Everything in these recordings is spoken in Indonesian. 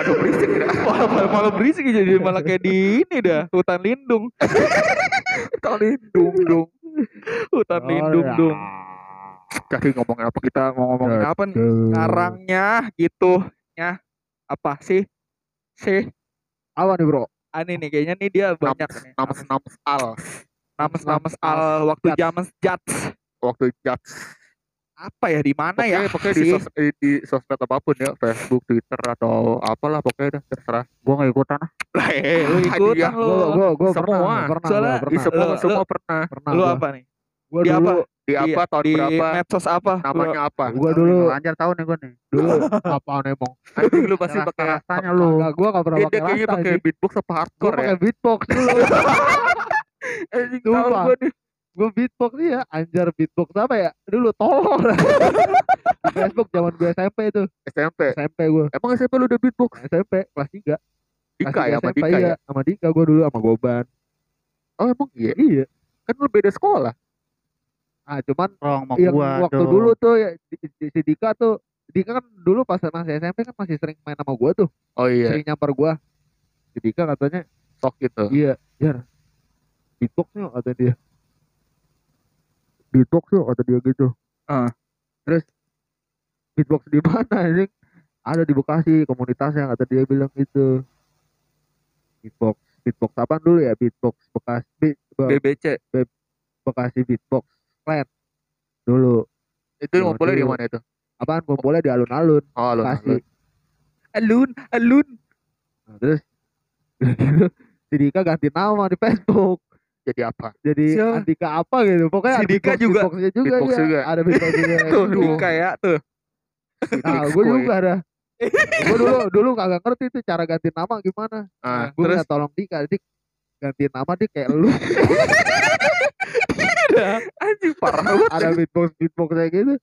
Waduh berisik ya. malah, malah, malah berisik jadi malah kayak di ini dah hutan lindung. Hutan lindung dong. hutan lindung dong. Jadi ngomongin apa kita mau ngomongin apa nih? ngarangnya gitu. Ya apa sih? Sih. Apa nih bro? aneh nih kayaknya nih dia banyak nih. Names names al names names al waktu Jats. zaman jats waktu judge. apa ya di mana ya Pokoknya, di, sos, eh, di sosmed apa pun ya, Facebook, Twitter atau apalah pokoknya dah terserah. Gua nggak ikutan ah. lah eh, lu Ah, ikutan lu Gua gua gua Semua. pernah, pernah, Soalnya gua pernah. semua Lu- semua pernah. pernah lu apa nih Gua Di dulu apa? Di apa Iya, tahun di berapa? medsos apa Namanya apa? Gua dulu Anjir tahu nih gua nih. dulu apaan emang? Anjing lu pasti pakai Rasanya lu. Enggak, gua enggak pernah pakai dia kayaknya rasta. pakai beatbox apa hardcore ya? pakai beatbox dulu. Anjing tahu gua nih. gua beatbox iya, anjar beatbox apa ya? Dulu tolol. Di Facebook zaman gue SMP itu. SMP. SMP gua. Emang SMP lu udah beatbox? SMP kelas 3. Dika ya sama SMP, Dika iya. ya? Sama Dika gua dulu sama Goban. Oh emang iya? Iya. Kan lu beda sekolah. Ah, cuman Rong yang gua waktu dong. dulu tuh ya si Dika tuh Dika kan dulu pas masih SMP kan masih sering main sama gua tuh. Oh iya. Sering nyamper gua. Si Dika katanya, Sok gitu. "Iya, Jar. Beatbox yuk," kata dia. Beatbox yuk kata dia gitu. Ah. Terus beatbox di mana anjing? Ada di Bekasi komunitasnya kata dia bilang gitu. Beatbox, beatbox apa dulu ya? Beatbox Bekasi, Be- Be- BBC Bekasi Beatbox Clan dulu. Itu Iya, ngumpulnya di mana itu? Apaan ngumpulnya di alun-alun Oh lu. Bekasi. alun alun Nah, terus gitu, si Dika ganti nama di Facebook Jadi apa? jadi Siapa? Andika apa gitu pokoknya Si Dika juga. beatboxnya juga, Beatbox juga. ada beatbox juga tuh Aduh. Dika ya tuh nah gue juga ada gue dulu dulu kagak ngerti tuh cara ganti nama gimana Ah, gue terus? minta tolong Dika Dik ganti nama dia kayak lu anjing parah banget. ada beatbox beatbox kayak gitu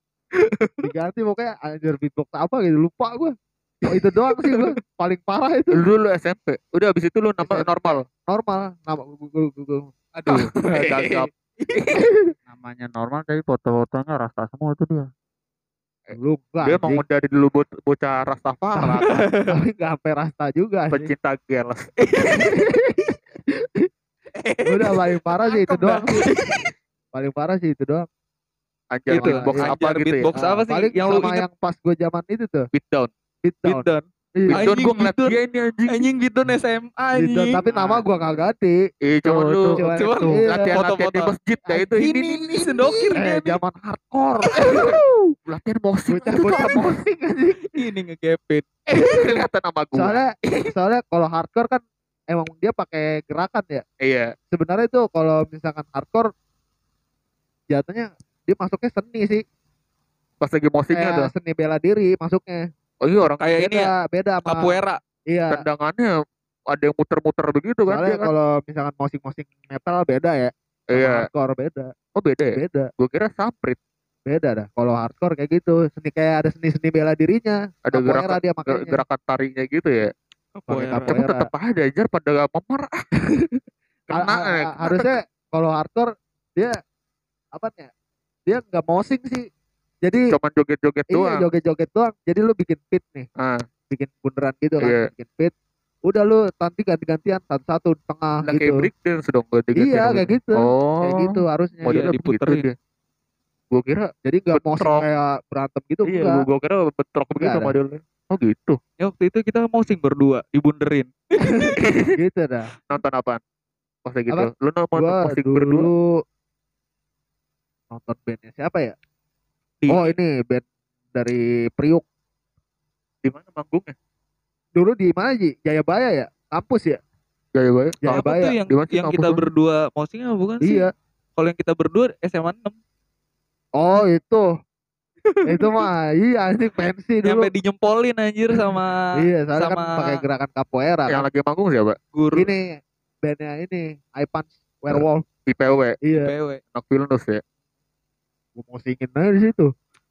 diganti pokoknya anjir beatbox apa gitu lupa gue oh, itu doang sih gue paling parah itu Lu dulu SMP. Udah abis itu lu nama normal. normal nama gue gue gue aduh Gagap. namanya normal tapi foto-fotonya rasta semua tuh dia. lu enggak Dia emang anjing. udah dari dulu bo- bocah Rastafari, tapi nggak sampai rasta juga pecinta girls. udah paling parah sih itu doang sih. paling parah sih itu doang Anjir Itu, beatbox iya. apa Anjar gitu ya? beatbox apa sih paling yang lu sama inget yang pas gue zaman itu tuh Beat down. beat down Beatdown Iya, down Anjing, gue ngeliat dia ini anjing. anjing Beatdown SMA anjing. tapi nama gue gak ganti. Eh cuman Tuh, lu. Cuman Cuman itu. latihan latihan di masjid ya itu ini ini sendokir dia eh nih. zaman hardcore. Latihan musik bocah bocah musik anjing. Ini ngegepet kelihatan sama gua. soalnya soalnya kalau hardcore kan emang dia pakai gerakan ya. Iya. sebenarnya itu kalau misalkan hardcore jatuhnya dia masuknya seni sih. Pas lagi musiknya tuh. seni bela diri masuknya Oh iya orang kayak ini ya beda sama capoeira iya tendangannya ada yang muter-muter begitu kan soalnya kan. kalau misalkan musik-musik metal beda ya Iya. hardcore beda Oh beda ya? beda Gue kira saprit. beda dah kalau hardcore kayak gitu seni kayak ada seni-seni bela dirinya Ada Capoeira gerakan dia makanya gerakan tarinya gitu ya. capoeira. Tapi tetap aja aja pada gak memar. Kena ha- eh. ha- harusnya kalau hardcore dia apa ya dia nggak mosing sih jadi Cuman joget-joget iya doang. joget-joget doang jadi lu bikin fit nih Ah, bikin bundaran gitu kan Iya. bikin fit udah lu nanti ganti-gantian satu-satu di tengah lah gitu kayak break dance dong gue iya kayak gitu Oh. kayak gitu harusnya Modelnya Iya, begitu diputerin. dia. Gue kira jadi nggak mosing bentrok. kayak berantem gitu iya, enggak gue kira bentrok begitu ada. modelnya. Oh gitu. ya waktu itu kita mau sing berdua dibunderin gitu dah Nonton apaan? Pas kayak gitu. Apa? Lu nonton gua dulu berdua? nonton bandnya siapa ya oh ini band dari Priuk. Di mana manggungnya? dulu di mana Ji? Jayabaya ya? Kampus ya? Jaya Baya. Jaya apa Baya tuh yang Di mana sih yang kita berdua posting apa bukan sih? Iya. Kalau yang kita berdua SMA 6 oh itu. Itu mah iya anjing pensi dulu. nyampe dinyempolin anjir sama iya soalnya kan sama pakai gerakan capoeira Yang kan. lagi manggung siapa? guru. Ini bandnya ini Ipans Werewolf. IPW, iya. PW anak Vilnus ya. Gue mau singin aja di situ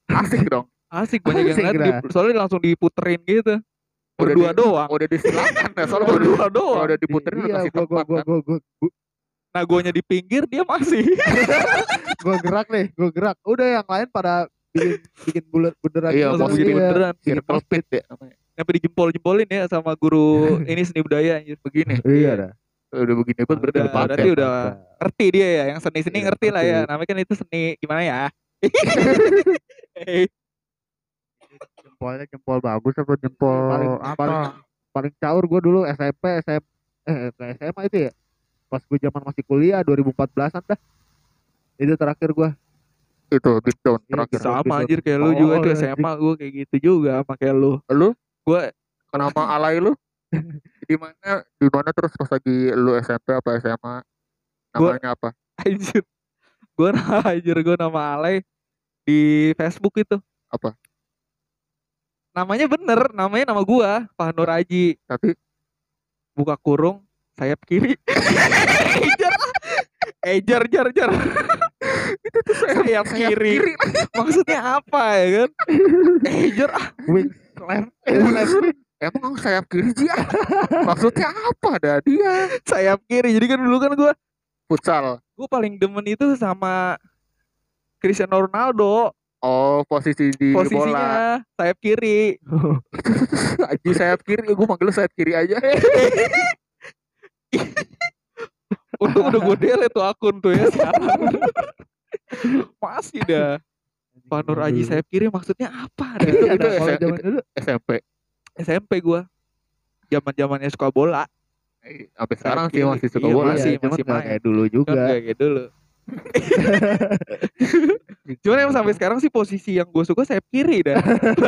Asik dong. asik banyak yang Asik liat dah. di- soalnya langsung diputerin gitu Udah berdua di- doang Udah disilakan ya soalnya udah berdua doang udah diputerin udah iya kasih gua gua tempat gua kan. gua gua, gua nagonya di pinggir dia masih gue gerak nih gue gerak udah yang lain pada bikin bikin bulat bunderan Iya, gitu. mau bikin Iya. beneran circle pit ya namanya. sampai dijempol-jempolin ya sama guru ini seni budaya anjir. begini iya dah udah begini pun berarti Udah, paten. berarti udah ngerti dia ya yang seni-seni Iya, ngerti lah ya namanya kan itu seni gimana ya Jempolnya jempol bagus apa jempol paling apa? paling paling caur gue dulu SMP SMP eh ke SMA itu ya pas gue zaman masih kuliah 2014an dah itu terakhir gue itu beatdown Iya, terakhir. sama. anjir kayak lu Oh, juga tuh anjing. SMA gue kayak gitu juga sama kayak lu Lu gue kenapa alay lu? Di mana di mana terus pas lagi lu SMP apa SMA? Gua- Namanya apa? anjir. Gue anjir gue nama alay di Facebook itu. Apa? namanya bener namanya nama gua Pak Nur Aji. Tapi? Buka kurung sayap kiri. Ejar eh jar jar itu tuh sayap, kiri. maksudnya apa ya kan? Ejar ah. Wing left emang sayap kiri ah? Maksudnya apa dah dia? sayap kiri jadi kan dulu kan gua Futsal. gua paling demen itu sama Cristiano Ronaldo Oh, posisi di bola. posisinya sayap kiri Aji sayap kiri, gue manggil sayap kiri aja. untung udah gue delete tuh akun tuh ya masih dah Pak Nur Aji sayap kiri maksudnya apa dah Itu- itu kalau SMP. SMP. Gua zaman zamannya suka bola Eh, Sampai sekarang sih kiri. masih suka Iya, bola. masih, iya, cuman masih nggak main. kayak dulu juga kayak gitu dulu cuman yang sampai sekarang sih posisi yang gue suka sayap kiri dah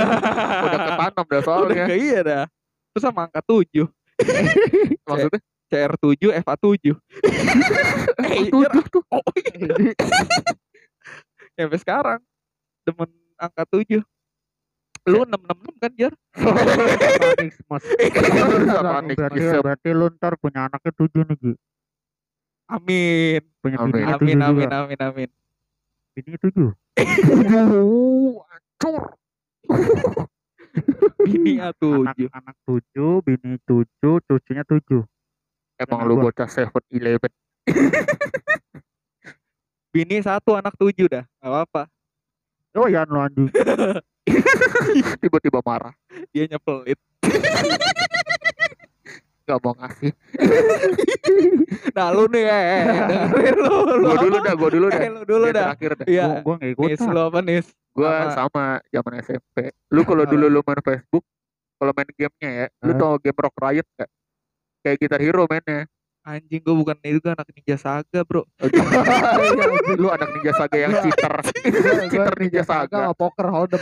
Udah ketanam dah udah soalnya. kayak iya dah terus sama angka 7 Maksudnya CR7 FA7 eh tujuh tuh. oh, iya. sampai sekarang demen angka 7 lu 666 kan Jar Satanis mas. Satanik. Berarti, lu ntar punya anaknya tujuh nih Ji. amin Punya Amin. amin tujuh amin amin amin Bininya tujuh. Uh, Hancur. bini Anak, A7 anak tujuh, bini tujuh, cucunya tujuh. Emang lu bocah seven eleven. bini satu anak 7 dah gak apa-apa Oh ya lu anjing. Tiba-tiba marah. dia nyepelit Gak mau ngasih. nah lu nih eh, eh, dengerin lu lu Gue dulu dah, gue dulu dah. eh, lu dulu dah Terakhir dah. iya Gua, gua nggak ikut. Nis, lu apa Nis? Gue Sama. sama zaman SMP. Lu kalau dulu lu main Facebook, kalau main gamenya ya, lu tau game Rock Riot gak? Kayak Guitar Hero mainnya. Anjing gua bukan itu kan anak ninja saga bro lu anak ninja saga yang cheater. cheater ninja saga. sama poker hold'em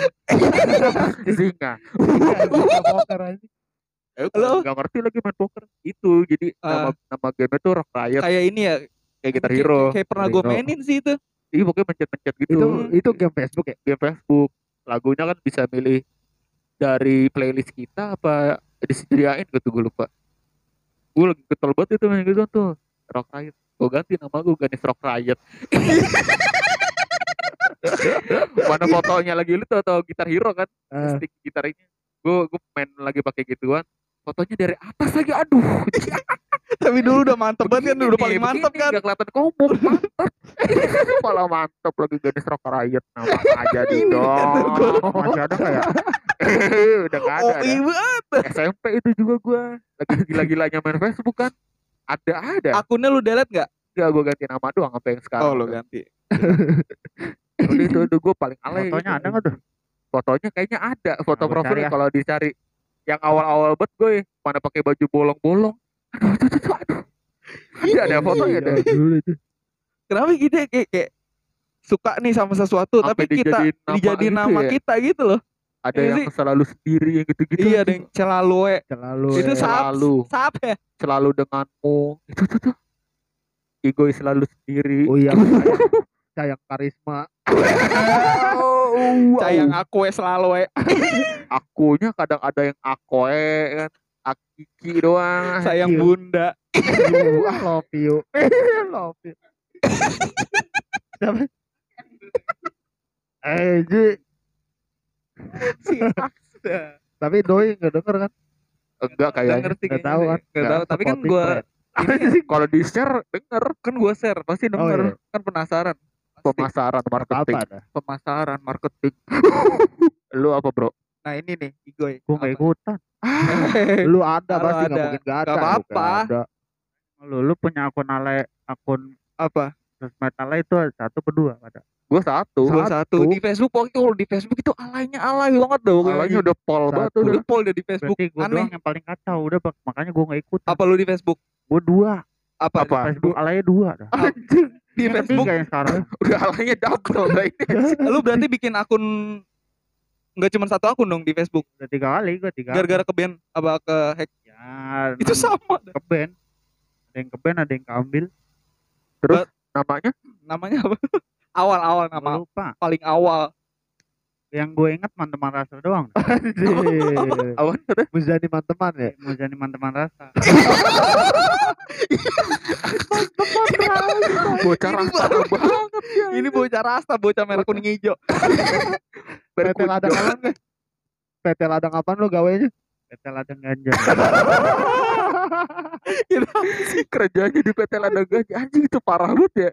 Singa. Iya, poker aja Eh, Halo? gak ngerti lagi main poker. Itu jadi nama nama game itu Rock Riot Kayak ini ya kayak Guitar kayak- Hero. Kayak pernah gue mainin sih itu Iya pokoknya mencet-mencet gitu. itu itu game Facebook ya game Facebook. Lagunya kan bisa milih dari playlist kita apa disediain gitu gue lupa. Gue lagi ketel banget itu main gitu tuh. Rock Riot. Gue ganti nama gue Ganis Rock Riot. Mana fotonya lagi lu tuh atau gitar hero kan? Ah. Stick gitarnya. Gue gue main lagi pakai gituan. Fotonya dari atas lagi aduh. Tapi dulu udah mantep banget kan Udah paling mantep kan Gak kelihatan komuk mantep. Malah mantep lagi Ganis Rock Riot. Nama aja di Ini dong. Masih ada nggak ya? Udah gak ada. Oh iya banget. SMP itu juga gue lagi gila-gilanya main Facebook kan. Ada ada. Akunnya lu delete gak? Gak gue ganti nama doang sampai yang sekarang. Oh lu ganti Udah itu, itu gue paling alay. Fotonya ada nggak tuh? Fotonya kayaknya ada. Foto Nah, profil ya. kalau dicari. Yang awal-awal bet gue mana pakai baju bolong-bolong. Aduh, itu, itu, aduh. Ada ada fotonya deh. Iya, dulu itu Kenapa gitu ya kayak, kayak Suka nih sama sesuatu Sampai Tapi kita dijadiin nama dijadiin gitu nama ya. kita gitu loh Ada Iya yang sih. selalu sendiri yang gitu-gitu. Iya ada yang celalue selalu Itu ya. selalu Sap ya selalu denganmu. Itu tuh tuh. Egois selalu sendiri. oh iya sayang, sayang karisma Oh, Sayang aku ya selalu akunya kadang ada yang akoe kan. Akiki doang. Sayang bunda. I love you. Love you. Siapa? eh Ji. Si tapi doi nggak denger kan? Enggak Gak kayaknya ngerti Nggak tahu kan? Nggak tahu Tapi kan gue friend. Kalau di share denger. Kan gua share pasti denger. iya. kan penasaran. Pemasaran Apa marketing. pemasaran marketing Lu apa, Bro? nah ini nih Igoy Gue gak Apa? ikutan. Lu ada Kalau pasti nggak ada. mungkin gak ada. Apa-apa. nggak ada. Lu, lu punya akun ale, akun apa sosmed ale itu satu kedua ada. Gua satu. gua satu di Facebook pokoknya kalau di Facebook itu alainya alay banget dah pokoknya. Alanya udah pol banget udah. udah pol di Facebook Berarti gue doang yang paling kacau udah makanya gue gak ikutan. apa lu di Facebook Gue dua. apa, Apa? Facebook alanya dua dah. Di Yang Facebook yang sekarang. Udah alanya double lah ini. lu berarti bikin akun nggak cuma satu akun dong di Facebook Udah tiga kali gue tiga. gara-gara ke ban apa ke hack Ya, itu sama ke band. Ada yang ke band, ada yang keambil. Terus namanya namanya apa awal-awal Gua nama lupa. paling awal Yang gue ingat teman-teman rasa doang. Awan Muzani teman ya. Mau jadi teman-teman rasa. Bocah rasta banget ya. ini bocah rasta bocah merah kuning hijau PT ladang deh? PT ladang apaan lu gawainya? PT ladang ganja. kerjanya di PT Ladang Gajah anjing itu parah banget ya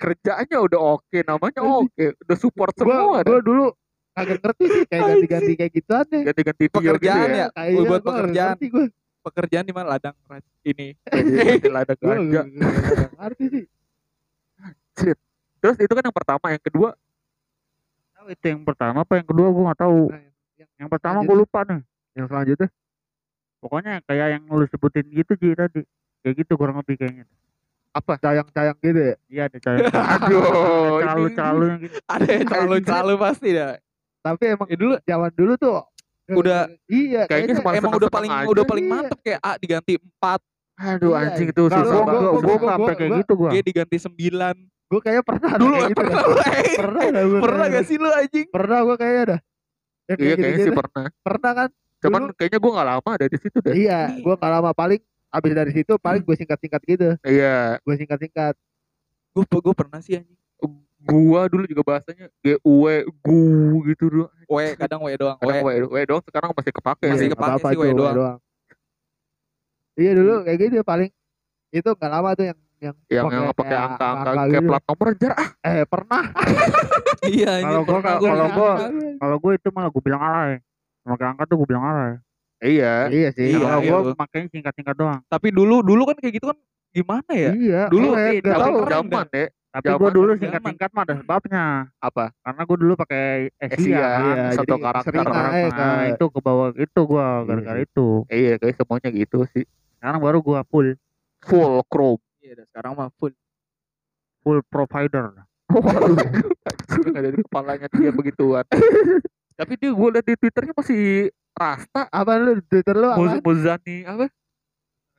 kerjaannya udah oke namanya oke udah support semua Gua, gua dulu kagak ngerti sih kayak ganti-ganti kayak gituan deh. ganti-ganti gitu Pekerjaan ya ya? Buat nggak pekerjaan. ngerti gua. Pekerjaan di mana ladang ini Di Ladang nggak- nggak ngerti sih. terus itu kan yang pertama yang kedua Tahu itu yang pertama apa yang kedua gue gak tahu. Nah, yang, Yang pertama Lanjut. gue lupa nih. yang selanjutnya Pokoknya kayak yang lu sebutin gitu Ji tadi. Kayak gitu kurang lebih kayaknya. cayang-cayang gitu ya. Iya ada cahaya. aduh yang gitu. ada yang calon pasti dah Tapi emang ya dulu zaman dulu tuh Udah- iya Kayaknya kayaknya Malah emang udah paling aja. udah paling Iya. mantep kayak A diganti 4 aduh Iya, anjing iya. itu susah gua- banget gua- Gue gua- sampai gua- kayak gua- gitu gue. G diganti 9 gue kayaknya pernah dulu kayak gitu pernah lu eh. pernah dah gua pernah kayak gak gitu. sih lu anjing pernah gue kayaknya dah iya ya, kayak kayaknya sih gitu-gitu. pernah pernah kan cuman Dulu- kayaknya gua nggak lama ada di situ deh iya gue gak lama paling abis dari situ paling gue singkat-singkat gitu iya gue singkat-singkat gue gue pernah sih anjing gua dulu juga bahasanya G U W gu gitu dulu W kadang W doang W kadang W W doang sekarang masih kepake Masih ya. kepake apa-apa sih, W W doang. iya dulu kayak gitu paling itu gak lama tuh yang yang yang yang pakai kayak angka-angka angka kayak gitu. plat nomor jar ah eh pernah iya Kalau gua kalau- gua kalau gua- gue itu malah gue bilang alay. Pakai angka tuh gue bilang alay. iya iya sih Iya, Kalau iya, gue lu. makanya singkat-singkat doang. tapi dulu dulu kan kayak gitu kan gimana ya iya Dulu, eh, eh, zaman ya Tapi gue dulu singkat-singkat mah ada sebabnya. apa Karena gue dulu pakai Asia. Asia, kan. iya, satu jadi karakter Nah, nah, eh. itu ke bawah itu gue gara-gara Iya. itu. iya kayak semuanya gitu sih Sekarang baru gue full full chrome iya dah, sekarang mah full full provider. nggak ada di kepalanya dia begituan tapi dia gue liat di twitternya masih rasta apa lu twitter lu apa Muzani apa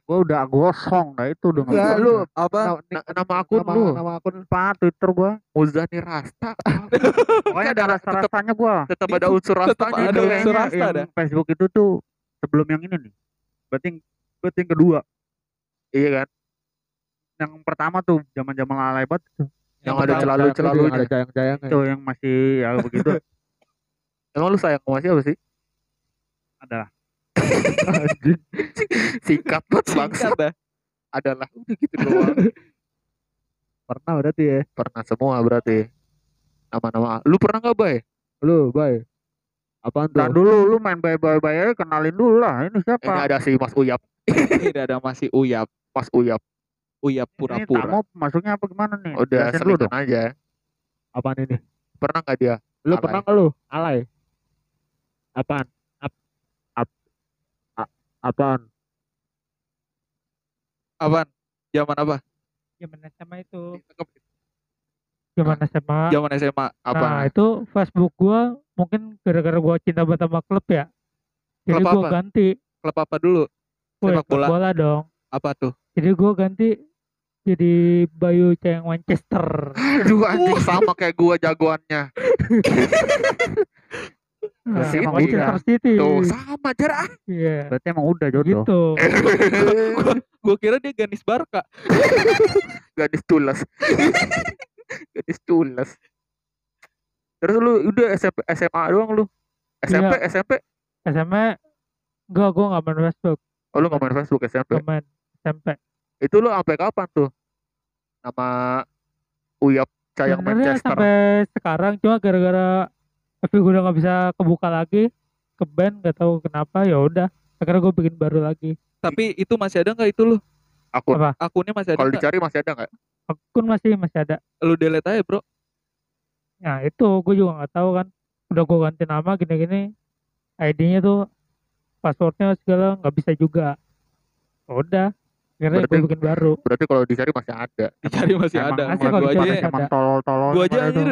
Gue udah gosong dah itu udah Enggak, nggak lu apa na- Na- nama akun nama, lu nama akun apa Twitter gue. Muzani rasta Pokoknya ada ada- rasa-rasanya gue. tetap ada unsur rastanya ada unsur rasta yang dah. Facebook itu tuh sebelum yang ini nih. Berarti berarti yang kedua. iya kan Yang pertama tuh zaman-zaman alay banget tuh. yang, pertama. ada celalu celalunya ada cayang-cayang Itu yang masih ya begitu emang lu sayang sama siapa sih adalah singkat banget bangsa singkat dah adalah udah gitu doang. Pernah berarti ya? Pernah semua berarti. Nama-nama. Lu pernah nggak bay? Lu bye apaan tuh? Nah dulu lu main aja kenalin dulu lah. Ini ini siapa? ada si Mas Uyap. Ini ada masih uyap. Mas Uyap. Uyap Ini pura-pura tamu masuknya apa gimana nih? udah selingan dong. aja. Apaan ini? Pernah nggak dia? Lu Alay. pernah nggak lu? Alay. Apaan? Ap- ap- a- apaan apaan? Zaman apa? Zaman SMA itu. Zaman SMA zaman SMA apa nah itu Facebook gua mungkin gara-gara gua cinta banget sama klub ya. Jadi Klub gua apa? ganti. Klub apa dulu? Woi, Sepak bola. bola dong. Apa tuh? Jadi gua ganti jadi Bayu Cayang Manchester aduh anjing sama kayak gua jagoannya nah, City. Manchester City tuh sama jar ah iya. Berarti emang udah jodoh. gitu. Gua kira dia Ganis Barca. Gadis tulas gadis tulas terus lu udah SMP, SMA doang lu? SMP SMP SMA enggak gua nggak main Facebook. Oh lu nggak main Facebook SMP nggak main SMP. Itu lu sampai kapan tuh? Nama Uyap Cayang Manchester. sampai sekarang cuma gara-gara FB gue udah nggak bisa kebuka lagi ke band nggak tahu kenapa ya udah akhirnya gue bikin baru lagi Tapi itu masih ada nggak itu lu? Akun. Apa? Akunnya masih ada Kalau dicari masih ada nggak? akun masih masih ada Lu delete aja bro. nah itu gue juga nggak tahu kan udah gue ganti nama gini-gini ID-nya tuh passwordnya segala nggak bisa juga Ya udah akhirnya gue Berarti- bikin baru Berarti kalau dicari masih ada. Dicari masih Emang- ada. Masih Gua kalau aja, dicari emang ada. tolol-tolol gua aja anjir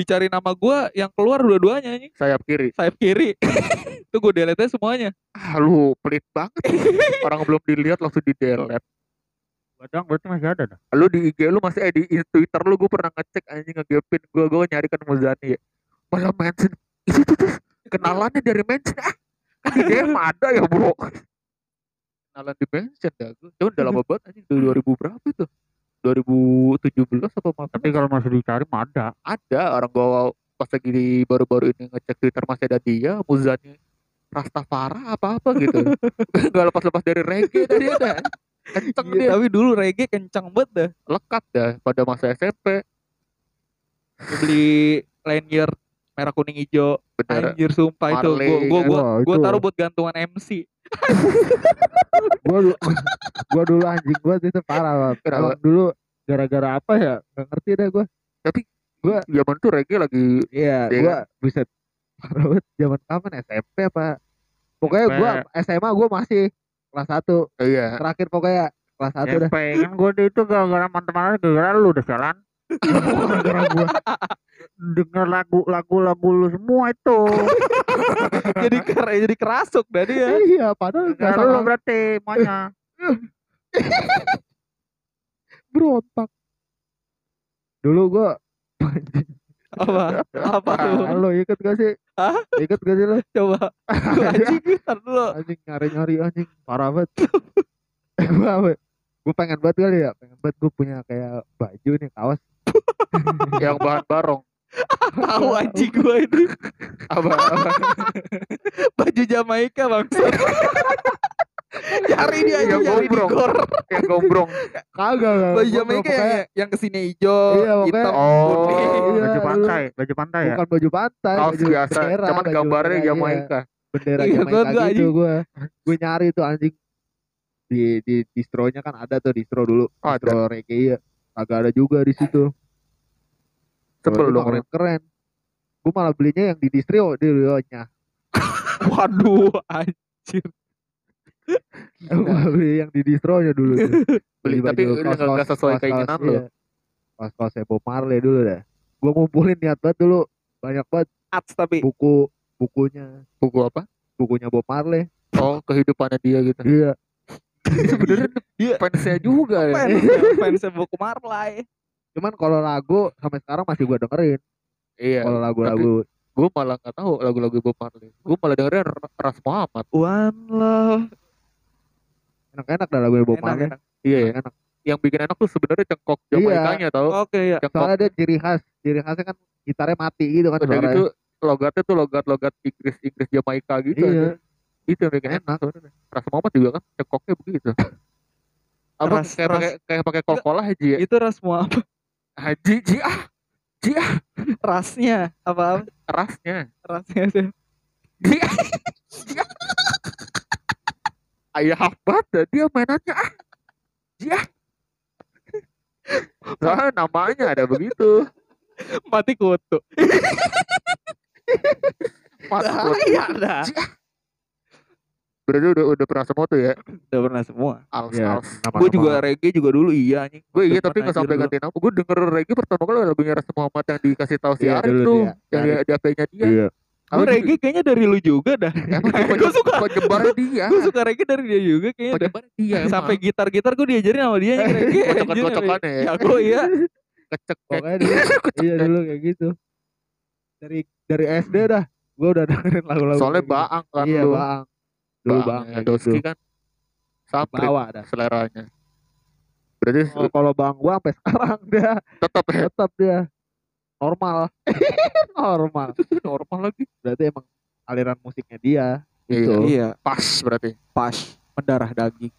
dicari nama gua yang keluar dua-duanya anjing. Sayap kiri. Sayap kiri. itu gue delete semuanya. Ah, lu pelit banget. Orang belum dilihat langsung di delete. Badang berarti masih ada dah. Lu di IG lu masih eh, di Twitter lu gue pernah ngecek anjing ngegepin gue gue nyari kan Muzani ya. Malah mention itu tuh tuh kenalannya dari mention ah kan di DM ada ya bro. Kenalan di mention dah gue. Cuman udah lama banget anjing dari 2000 berapa itu? 2017 apa apa Tapi kalau masih dicari mah ada. ada orang gua pas lagi di baru-baru ini ngecek Twitter masih ada dia Muzani Rastafara apa apa gitu. Gak lepas-lepas dari reggae tadi ada. Kenceng Iya, dia. tapi dulu reggae kencang banget dah. lekat dah pada masa SMP Gua beli lanyard merah kuning hijau. bener Anjir sumpah itu Marley, gua gua kan? gua, gua taruh buat gantungan MC. Gua dulu gua dulu anjing gua itu parah banget. Emang dulu gara-gara apa ya? Nggak ngerti deh gua. Zaman tuh reggae lagi. Iya Iya gua bisa parah banget. Zaman kapan? SMP apa? Pokoknya SMP. gua SMA gua masih kelas 1 iya. Terakhir pokoknya kelas 1 dah. SMP kan gue itu gara-gara teman-teman gara-gara lu udah jalan. Gara-gara gua Denger lagu lagu lagu lu semua itu. jadi ker jadi kerasuk dah dia. iya padahal Gara lu berarti semuanya. berontak dulu gua Apa? Apa tuh? lo ikut gak sih Hah? ikut gak sih lo Coba. Anjing ntar dulu. anjing nyari-nyari anjing parah banget gua apa gua pengen banget kali ya pengen banget gua punya kayak baju nih kaos yang bahan barong Tahu anjing gua ini. apa, apa? Baju Jamaika bangsa. cari dia aja Yang gombrong. yang gombrong kagak kagak. Baju Jamaika yang yang ke sini hijau, Iya, hitam, Oh, putih. iya, baju pantai, baju pantai ya. bukan baju pantai kaos baju biasa bendera, cuman baju- gambarnya iya, Jamaika bendera Iya, Jamaika gitu gua gue nyari tuh anjing di di distronya kan ada tuh distro dulu Oh, distro reggae ya kagak ada juga di situ sebel dong keren keren. Gue malah belinya yang di distro di Rionya. Waduh, gue beli yang di distronya dulu tuh. beli tapi udah nggak nggak sesuai keinginan lo pas pas Bob Marley dulu dah gue ngumpulin niat banget dulu. Banyak banget Ats tapi. buku bukunya. Buku apa? Bukunya Bob Marley. Oh kehidupannya dia gitu. Iya. Sebenarnya Iya. fansnya juga ya. fans fans buku Marley. Cuman kalau lagu sampai sekarang masih gue dengerin iya kalau lagu-lagu gue malah nggak tahu lagu-lagu Bob Marley gue malah dengerin Ras Muhammad One love. enak-enak dah lagu Bob Enak, Marley enak. iya ya. enak yang bikin enak tuh sebenarnya cengkok Jamaikanya tau Oke ya. cengkok soalnya dia ciri khas ciri khasnya kan gitarnya mati gitu kan udah suaranya. gitu logatnya tuh logat-logat Inggris Inggris Jamaika gitu iya aja. itu yang bikin enak sebenarnya Ras Muhammad juga kan cengkoknya begitu apa Ras- kayak pakai kayak pakai kol-kolah haji ya Itu ras apa? Haji ji ah Rasnya apa? rasnya Rasnya sih. ji ah. Ji, ah. ayah Ahmad dah, dia mainannya ah ji ah Soalnya namanya ada begitu Mati kutu. Mas, Bahaya dah. Berarti udah udah pernah semua tuh ya Udah pernah semua. als Iya, als Gue juga reggae juga dulu iya anjing. gue iya Depan tapi nggak sampai ganti nama gue denger reggae pertama kali lagunya Ras Muhammad yang dikasih tahu si Iya, Arif tuh dia. yang di, Arif. di HP-nya dia iya Gue reggae kayaknya dari lu juga dah. Gua suka. penyebarnya dia Gue suka reggae dari dia juga kayaknya dah. penyebarnya dia. Sampai gitar-gitar gue diajarin sama dia reggae. anjir. Kocok-kocokannya ya. Ya gue iya. kecek pokoknya dulu, iya dulu kayak gitu dari dari SD dah gue udah dengerin lagu-lagu soalnya gitu. baang kan iya lu bang dulu bang kayak Doski gitu kan sampai bawa dah. seleranya. Berarti Oh, kalau bang gua sampai sekarang dia tetap ya? tetap dia. Normal. Normal. Normal lagi. Berarti emang aliran musiknya dia. Iya. Gitu. Iya. pas berarti. Pas. Mendarah daging.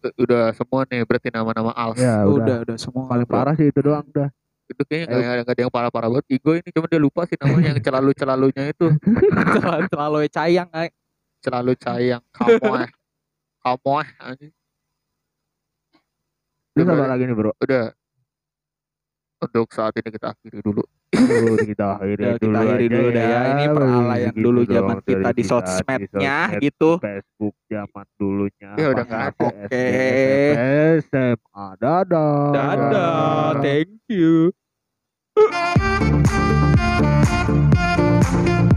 Eh, udah semua nih berarti nama-nama als Ya udah. udah udah semua. Paling parah sih itu doang udah. itu kayaknya Ayo. nggak nggak ada yang parah-parah banget. Igo ini cuma dia lupa sih namanya yang celalu celalunya itu. Terlalu cayang selalu cair yang kamu eh. Kamu eh apa lagi nih bro? Udah. Untuk saat ini kita akhiri dulu. Uh, kita akhiri ya, dulu kita akhiri dulu ya. ya. Ini peralayan gitu dulu zaman kita, kita di sosmednya sosmed, gitu. Facebook zaman dulunya. Ya udah nggak ada oke. SMA dadah. Dadah. Thank you.